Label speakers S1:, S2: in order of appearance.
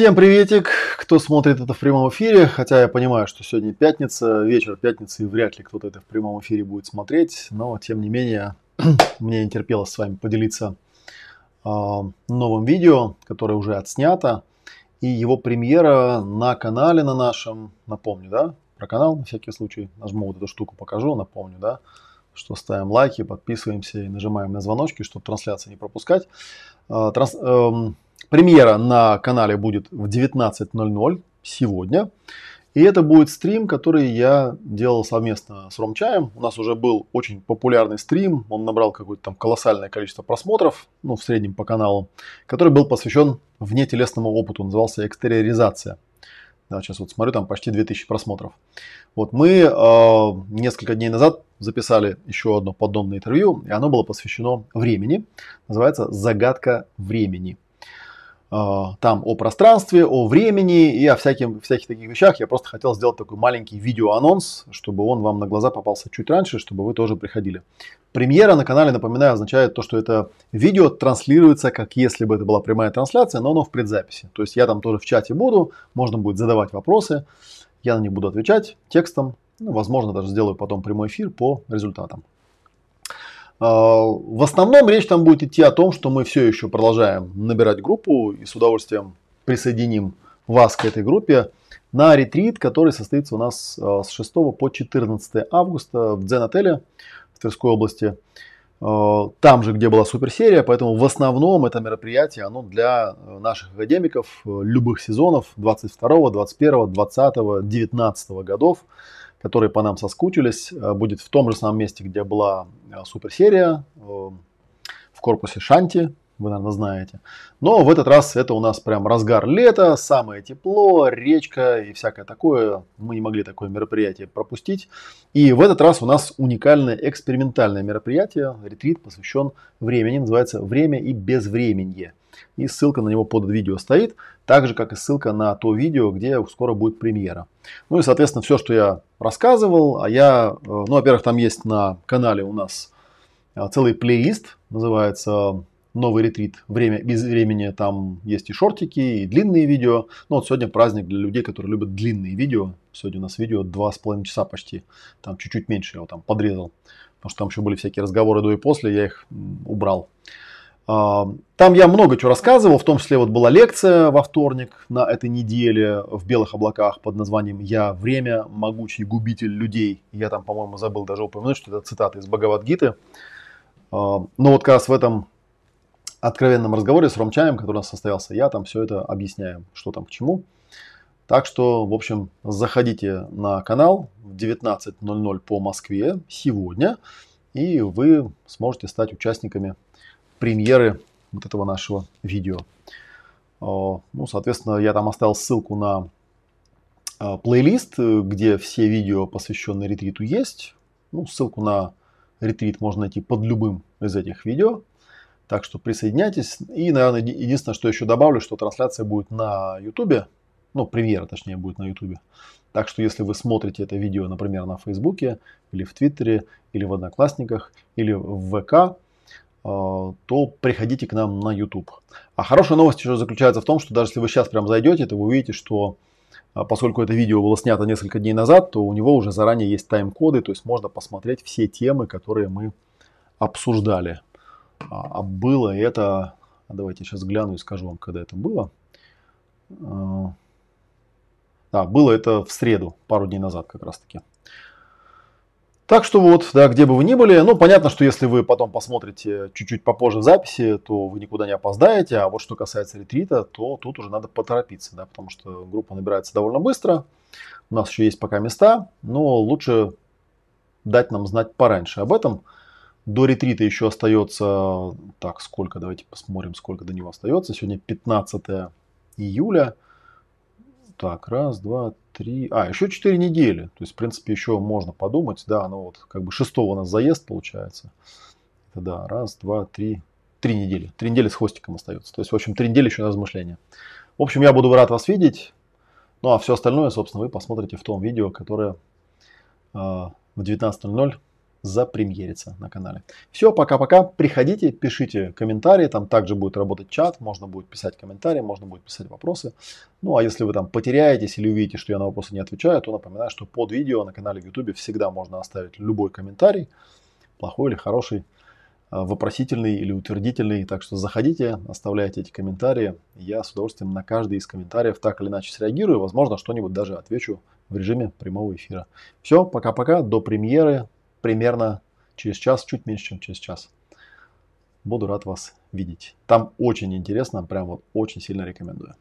S1: Всем приветик, кто смотрит это в прямом эфире, хотя я понимаю, что сегодня пятница, вечер пятницы, и вряд ли кто-то это в прямом эфире будет смотреть, но тем не менее мне не терпелось с вами поделиться э, новым видео, которое уже отснято, и его премьера на канале на нашем, напомню, да, про канал на всякий случай, нажму вот эту штуку, покажу, напомню, да, что ставим лайки, подписываемся и нажимаем на звоночки, чтобы трансляции не пропускать. Э, транс, э, Премьера на канале будет в 19.00 сегодня. И это будет стрим, который я делал совместно с Ромчаем. У нас уже был очень популярный стрим. Он набрал какое-то там колоссальное количество просмотров, ну, в среднем по каналу, который был посвящен внетелесному опыту. Назывался «Экстериоризация». Да, сейчас вот смотрю, там почти 2000 просмотров. Вот мы э, несколько дней назад записали еще одно подобное интервью, и оно было посвящено времени. Называется «Загадка времени». А, там о пространстве, о времени и о всяких, всяких таких вещах. Я просто хотел сделать такой маленький видеоанонс, чтобы он вам на глаза попался чуть раньше, чтобы вы тоже приходили. Премьера на канале, напоминаю, означает то, что это видео транслируется, как если бы это была прямая трансляция, но оно в предзаписи. То есть я там тоже в чате буду, можно будет задавать вопросы, я на них буду отвечать текстом, ну, возможно, даже сделаю потом прямой эфир по результатам. А, в основном речь там будет идти о том, что мы все еще продолжаем набирать группу и с удовольствием присоединим вас к этой группе на ретрит, который состоится у нас а, с 6 по 14 августа в Дзен-отеле в Тверской области. А, там же, где была суперсерия, поэтому в основном это мероприятие оно для наших академиков любых сезонов 22, 21, 20, 19 годов которые по нам соскучились, э, будет в том же самом месте, где была э, суперсерия, э, в корпусе Шанти, вы, наверное, знаете. Но в этот раз это у нас прям разгар лета, самое тепло, речка и всякое такое. Мы не могли такое мероприятие пропустить. И в этот раз у нас уникальное экспериментальное мероприятие, ретрит посвящен времени, называется «Время и безвременье». И ссылка на него под видео стоит, так же, как и ссылка на то видео, где скоро будет премьера. Ну и, соответственно, все, что я рассказывал, а я, ну, во-первых, там есть на канале у нас целый плейлист, называется новый ретрит «Время без времени». Там есть и шортики, и длинные видео. Ну вот сегодня праздник для людей, которые любят длинные видео. Сегодня у нас видео 2,5 часа почти. Там чуть-чуть меньше я его там подрезал. Потому что там еще были всякие разговоры до и после, я их убрал. А, там я много чего рассказывал, в том числе вот была лекция во вторник на этой неделе в белых облаках под названием «Я время, могучий губитель людей». Я там, по-моему, забыл даже упомянуть, что это цитата из Бхагавадгиты. А, но вот как раз в этом откровенном разговоре с Ромчаем, который у нас состоялся, я там все это объясняю, что там к чему. Так что, в общем, заходите на канал в 19.00 по Москве сегодня, и вы сможете стать участниками премьеры вот этого нашего видео. Ну, соответственно, я там оставил ссылку на а, плейлист, где все видео, посвященные ретриту, есть. Ну, ссылку на ретрит можно найти под любым из этих видео. Так что присоединяйтесь. И, наверное, единственное, что еще добавлю, что трансляция будет на YouTube. ну, премьера, точнее, будет на YouTube. Так что, если вы смотрите это видео, например, на Фейсбуке, или в Твиттере, или в Одноклассниках, или в ВК, то приходите к нам на YouTube. А хорошая новость еще заключается в том, что даже если вы сейчас прям зайдете, то вы увидите, что а поскольку это видео было снято несколько дней назад, то у него уже заранее есть тайм-коды, то есть можно посмотреть все темы, которые мы обсуждали. А, а было это, давайте сейчас гляну и скажу вам, когда это было. А, да, было это в среду, пару дней назад как раз таки. Так что вот, да, где бы вы ни были, ну, понятно, что если вы потом посмотрите чуть-чуть попозже записи, то вы никуда не опоздаете, а вот что касается ретрита, то тут уже надо поторопиться, да, потому что группа набирается довольно быстро, у нас еще есть пока места, но лучше дать нам знать пораньше об этом. До ретрита еще остается, так, сколько, давайте посмотрим, сколько до него остается. Сегодня 15 июля. Так, раз, два, три, а, еще четыре недели. То есть, в принципе, еще можно подумать, да, ну вот, как бы шестого у нас заезд получается. Это да, раз, два, три, три недели. Три недели с хвостиком остается. То есть, в общем, три недели еще на размышления. В общем, я буду рад вас видеть. Ну, а все остальное, собственно, вы посмотрите в том видео, которое э, в 19.00 запремьерится на канале. Все, пока-пока. Приходите, пишите комментарии. Там также будет работать чат. Можно будет писать комментарии, можно будет писать вопросы. Ну, а если вы там потеряетесь или увидите, что я на вопросы не отвечаю, то напоминаю, что под видео на канале в YouTube всегда можно оставить любой комментарий. Плохой или хороший, а, вопросительный или утвердительный. Так что заходите, оставляйте эти комментарии. Я с удовольствием на каждый из комментариев так или иначе среагирую. Возможно, что-нибудь даже отвечу в режиме прямого эфира. Все, пока-пока, до премьеры примерно через час, чуть меньше, чем через час. Буду рад вас видеть. Там очень интересно, прям вот очень сильно рекомендую.